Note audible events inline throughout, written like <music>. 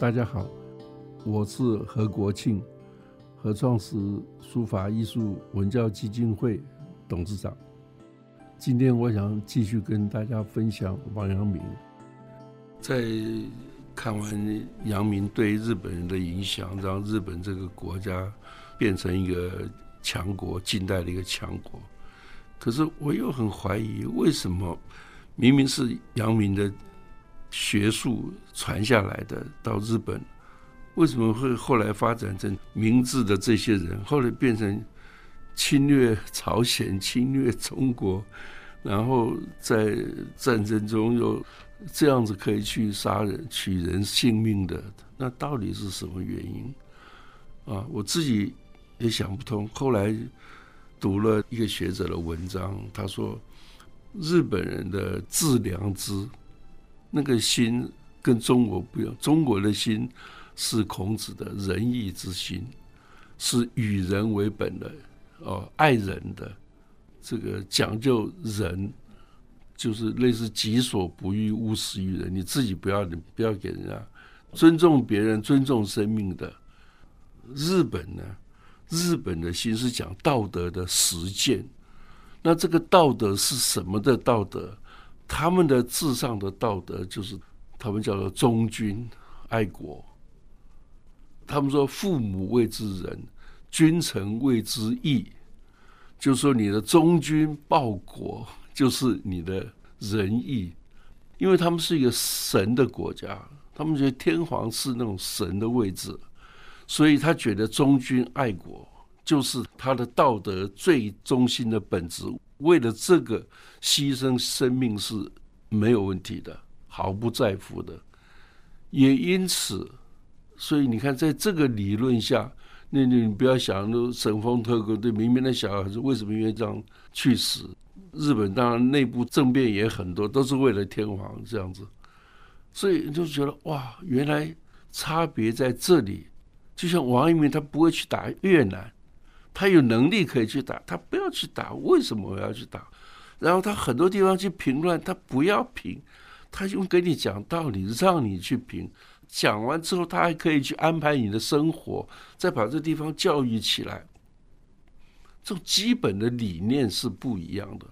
大家好，我是何国庆，何创始书法艺术文教基金会董事长。今天我想继续跟大家分享王阳明。在看完阳明对日本人的影响，让日本这个国家变成一个强国，近代的一个强国。可是我又很怀疑，为什么明明是阳明的学术传下来的到日本，为什么会后来发展成明治的这些人，后来变成侵略朝鲜、侵略中国，然后在战争中又这样子可以去杀人、取人性命的？那到底是什么原因？啊，我自己也想不通。后来。读了一个学者的文章，他说日本人的自良知，那个心跟中国不一样。中国的心是孔子的仁义之心，是与人为本的哦，爱人的这个讲究人，就是类似己所不欲，勿施于人。你自己不要，你不要给人家尊重别人，尊重生命的。日本呢？日本的心是讲道德的实践，那这个道德是什么的道德？他们的至上的道德就是他们叫做忠君爱国。他们说父母谓之仁，君臣谓之义，就说你的忠君报国就是你的仁义，因为他们是一个神的国家，他们觉得天皇是那种神的位置。所以他觉得忠君爱国就是他的道德最中心的本质，为了这个牺牲生命是没有问题的，毫不在乎的。也因此，所以你看，在这个理论下，那你不要想，那神风特工对明明的小孩子为什么愿意这样去死？日本当然内部政变也很多，都是为了天皇这样子，所以你就觉得哇，原来差别在这里。就像王阳明，他不会去打越南，他有能力可以去打，他不要去打，为什么我要去打？然后他很多地方去评论，他不要评，他用跟你讲道理，让你去评。讲完之后，他还可以去安排你的生活，再把这地方教育起来。这种基本的理念是不一样的。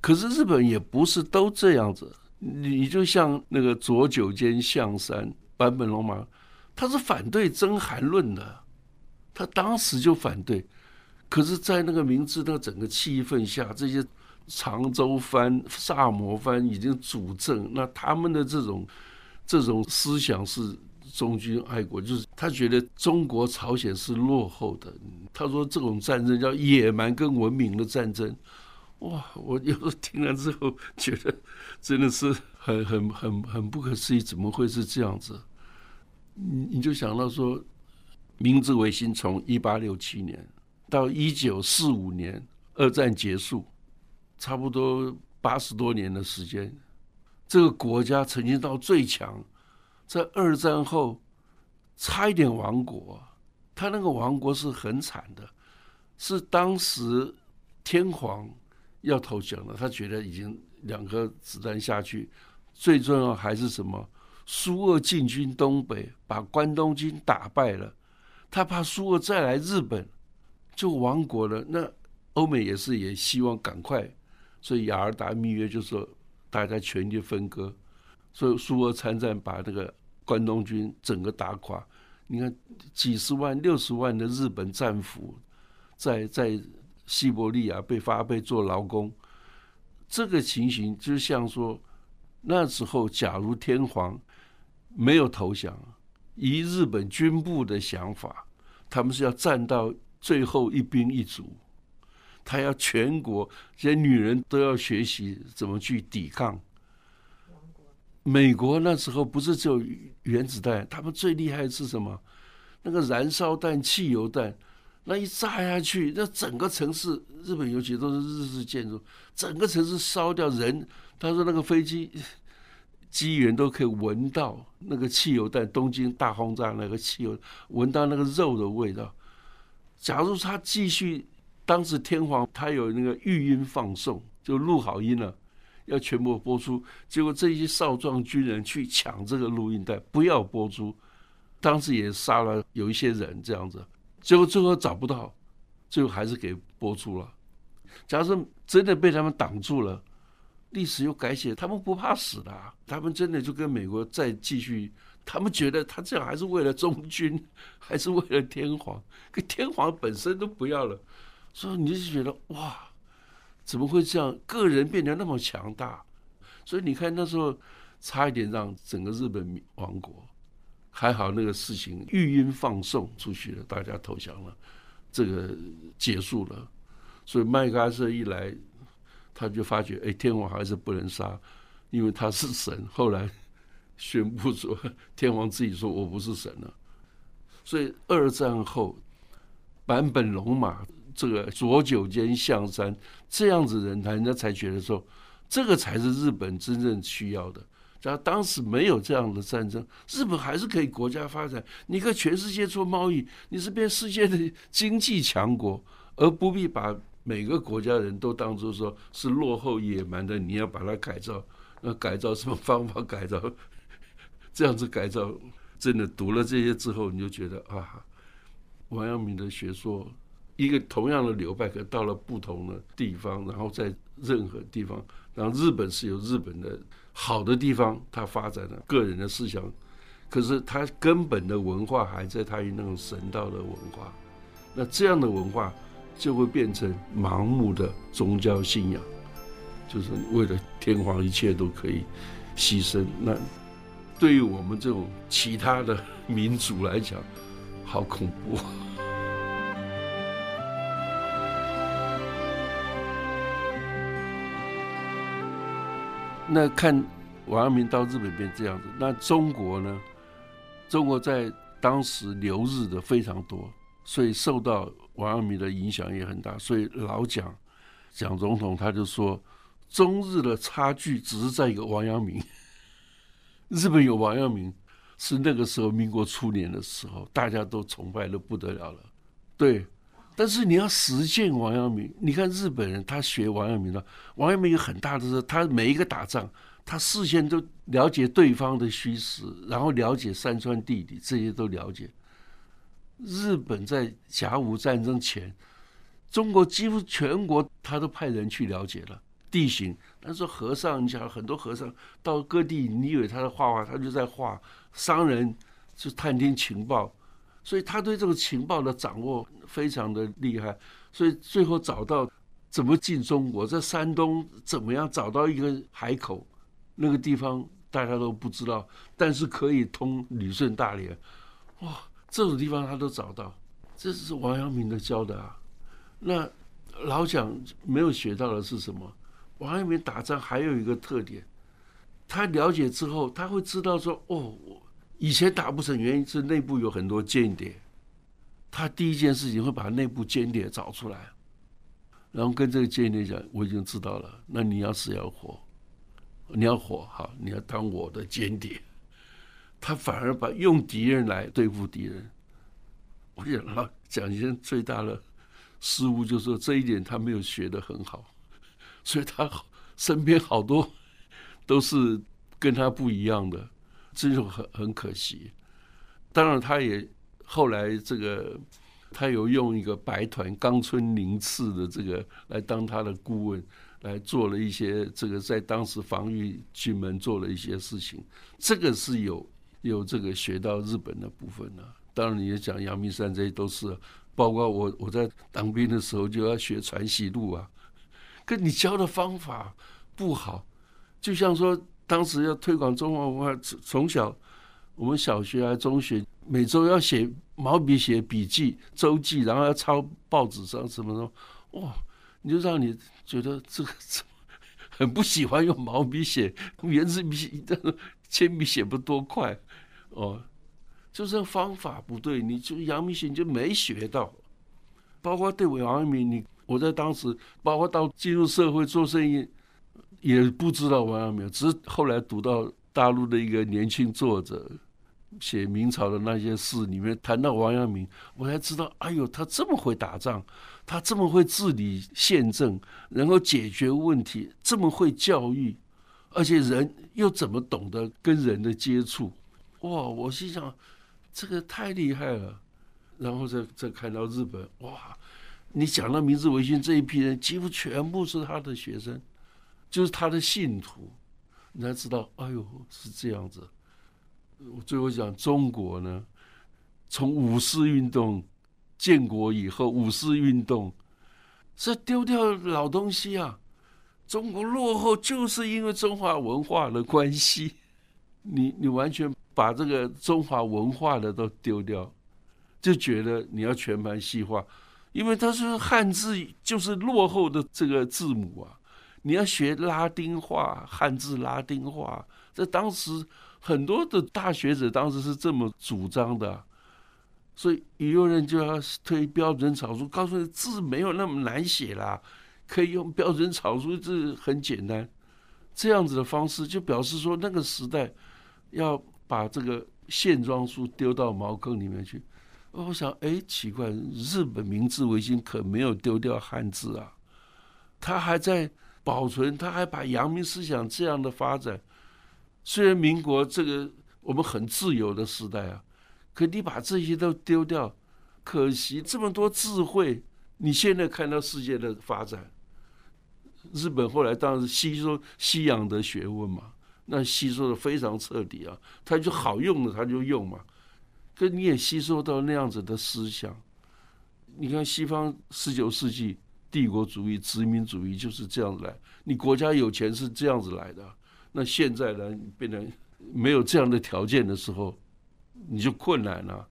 可是日本也不是都这样子，你就像那个左九间象山坂本龙马。他是反对真韩论的，他当时就反对，可是，在那个明治的整个气氛下，这些长州藩、萨摩藩已经主政，那他们的这种这种思想是忠君爱国，就是他觉得中国朝鲜是落后的。他说这种战争叫野蛮跟文明的战争。哇！我有时候听了之后，觉得真的是很很很很不可思议，怎么会是这样子？你你就想到说，明治维新从一八六七年到一九四五年，二战结束，差不多八十多年的时间，这个国家曾经到最强，在二战后差一点亡国，他那个亡国是很惨的，是当时天皇要投降了，他觉得已经两颗子弹下去，最重要还是什么？苏俄进军东北，把关东军打败了。他怕苏俄再来日本，就亡国了。那欧美也是也希望赶快，所以雅尔达密约就说大家全力分割。所以苏俄参战，把那个关东军整个打垮。你看几十万、六十万的日本战俘在在西伯利亚被发配做劳工，这个情形就像说那时候，假如天皇。没有投降，以日本军部的想法，他们是要战到最后一兵一卒，他要全国这些女人都要学习怎么去抵抗。美国那时候不是只有原子弹，他们最厉害是什么？那个燃烧弹、汽油弹，那一炸下去，那整个城市，日本尤其都是日式建筑，整个城市烧掉人。他说那个飞机。机员都可以闻到那个汽油弹，东京大轰炸那个汽油，闻到那个肉的味道。假如他继续，当时天皇他有那个预音放送，就录好音了，要全部播出。结果这些少壮军人去抢这个录音带，不要播出，当时也杀了有一些人这样子，结果最后找不到，最后还是给播出了。假设真的被他们挡住了，历史又改写，他们不怕死的，他们真的就跟美国再继续。他们觉得他这样还是为了中军，<laughs> 还是为了天皇，跟天皇本身都不要了。所以你就觉得哇，怎么会这样？个人变得那么强大，所以你看那时候差一点让整个日本亡国，还好那个事情御音放送出去了，大家投降了，这个结束了。所以麦克阿瑟一来，他就发觉哎，天皇还是不能杀，因为他是神。<laughs> 后来。宣布说，天皇自己说我不是神了，所以二战后，坂本龙马这个左九间象山这样子人，人家才觉得说，这个才是日本真正需要的。假如当时没有这样的战争，日本还是可以国家发展。你跟全世界做贸易，你是变世界的经济强国，而不必把每个国家人都当做说是落后野蛮的，你要把它改造。那改造什么方法改造？<laughs> 这样子改造，真的读了这些之后，你就觉得啊，王阳明的学说，一个同样的流派，可到了不同的地方，然后在任何地方，然后日本是有日本的好的地方，它发展了个人的思想，可是它根本的文化还在它于那种神道的文化，那这样的文化就会变成盲目的宗教信仰，就是为了天皇，一切都可以牺牲那。对于我们这种其他的民族来讲，好恐怖。那看王阳明到日本变这样子，那中国呢？中国在当时留日的非常多，所以受到王阳明的影响也很大。所以老蒋蒋总统他就说，中日的差距只是在一个王阳明。<laughs> 日本有王阳明，是那个时候民国初年的时候，大家都崇拜的不得了了。对，但是你要实践王阳明，你看日本人他学王阳明的，王阳明有很大的是，他每一个打仗，他事先都了解对方的虚实，然后了解山川地理，这些都了解。日本在甲午战争前，中国几乎全国他都派人去了解了。地形，但是和尚，你讲很多和尚到各地，你以为他在画画，他就在画。商人是探听情报，所以他对这个情报的掌握非常的厉害。所以最后找到怎么进中国，在山东怎么样找到一个海口，那个地方大家都不知道，但是可以通旅顺大连。哇，这种地方他都找到，这是王阳明的教的啊。那老蒋没有学到的是什么？王阳明打仗还有一个特点，他了解之后，他会知道说：“哦，以前打不成，原因是内部有很多间谍。”他第一件事情会把内部间谍找出来，然后跟这个间谍讲：“我已经知道了，那你要是要活，你要活好，你要当我的间谍。”他反而把用敌人来对付敌人。我讲了，蒋先生最大的失误就是说这一点他没有学得很好。所以他身边好多都是跟他不一样的，这就很很可惜。当然，他也后来这个他有用一个白团冈村宁次的这个来当他的顾问，来做了一些这个在当时防御军门做了一些事情。这个是有有这个学到日本的部分呢。当然，你也讲阳明山这些都是，包括我我在当兵的时候就要学传习录啊。跟你教的方法不好，就像说当时要推广中华文化，从小我们小学还中学，每周要写毛笔写笔记周记，然后要抄报纸上什么什么，哇，你就让你觉得这个很不喜欢用毛笔写，<laughs> 圆珠笔、<laughs> 铅笔写不多快，哦，就是方法不对，你就杨明显就没学到，包括对王阳明你。我在当时，包括到进入社会做生意，也不知道王阳明，只是后来读到大陆的一个年轻作者写明朝的那些事，里面谈到王阳明，我才知道，哎呦，他这么会打仗，他这么会治理宪政，能够解决问题，这么会教育，而且人又怎么懂得跟人的接触？哇！我心想，这个太厉害了。然后再再看到日本，哇，你讲到明治维新这一批人，几乎全部是他的学生，就是他的信徒，你才知道，哎呦，是这样子。我最后讲中国呢，从五四运动建国以后，五四运动是丢掉老东西啊。中国落后就是因为中华文化的关系，你你完全把这个中华文化的都丢掉。就觉得你要全盘西化，因为他说汉字就是落后的这个字母啊，你要学拉丁化，汉字拉丁化，在当时很多的大学者当时是这么主张的，所以有人就要推标准草书，告诉你字没有那么难写啦，可以用标准草书字很简单，这样子的方式就表示说那个时代要把这个线装书丢到茅坑里面去。我想，哎，奇怪，日本明治维新可没有丢掉汉字啊，他还在保存，他还把阳明思想这样的发展。虽然民国这个我们很自由的时代啊，可你把这些都丢掉，可惜这么多智慧。你现在看到世界的发展，日本后来当然吸收西洋的学问嘛，那吸收的非常彻底啊，他就好用的他就用嘛。可你也吸收到那样子的思想，你看西方十九世纪帝国主义、殖民主义就是这样子来，你国家有钱是这样子来的。那现在呢，变成没有这样的条件的时候，你就困难了。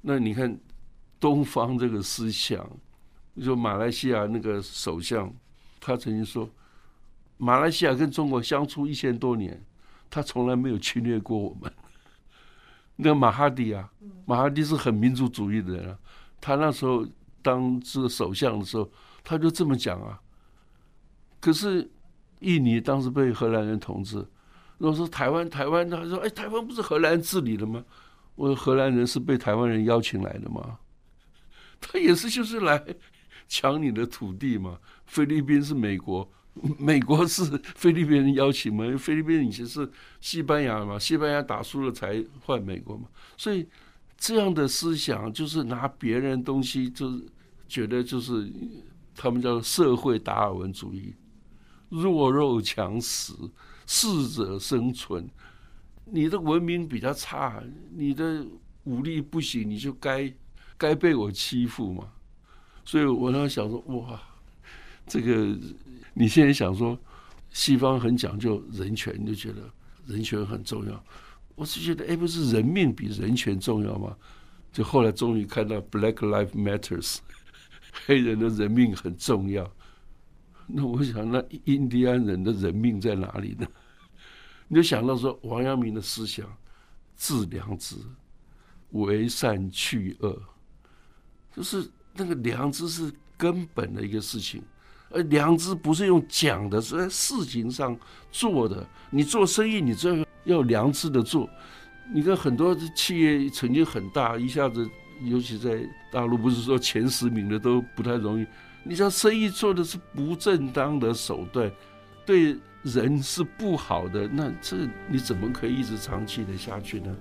那你看东方这个思想，就马来西亚那个首相，他曾经说，马来西亚跟中国相处一千多年，他从来没有侵略过我们。<laughs> 那个马哈迪啊，马哈迪是很民族主义的人啊。他那时候当这个首相的时候，他就这么讲啊。可是印尼当时被荷兰人统治，如果说台湾，台湾他说：“哎，台湾不是荷兰治理的吗？”我说：“荷兰人是被台湾人邀请来的吗？<laughs> 他也是就是来抢你的土地嘛。菲律宾是美国。” <laughs> 美国是菲律宾人邀请嘛？菲律宾以前是西班牙嘛？西班牙打输了才换美国嘛？所以这样的思想就是拿别人东西，就是觉得就是他们叫社会达尔文主义，弱肉强食，适者生存。你的文明比较差，你的武力不行，你就该该被我欺负嘛？所以我那想说，哇，这个。你现在想说，西方很讲究人权，你就觉得人权很重要。我是觉得，哎，不是人命比人权重要吗？就后来终于看到 Black Life Matters，<laughs> 黑人的人命很重要。那我想，那印第安人的人命在哪里呢？你就想到说，王阳明的思想，治良知，为善去恶，就是那个良知是根本的一个事情。而良知不是用讲的，是在事情上做的。你做生意，你这要良知的做。你看很多企业曾经很大，一下子，尤其在大陆，不是说前十名的都不太容易。你像生意做的是不正当的手段，对人是不好的，那这你怎么可以一直长期的下去呢？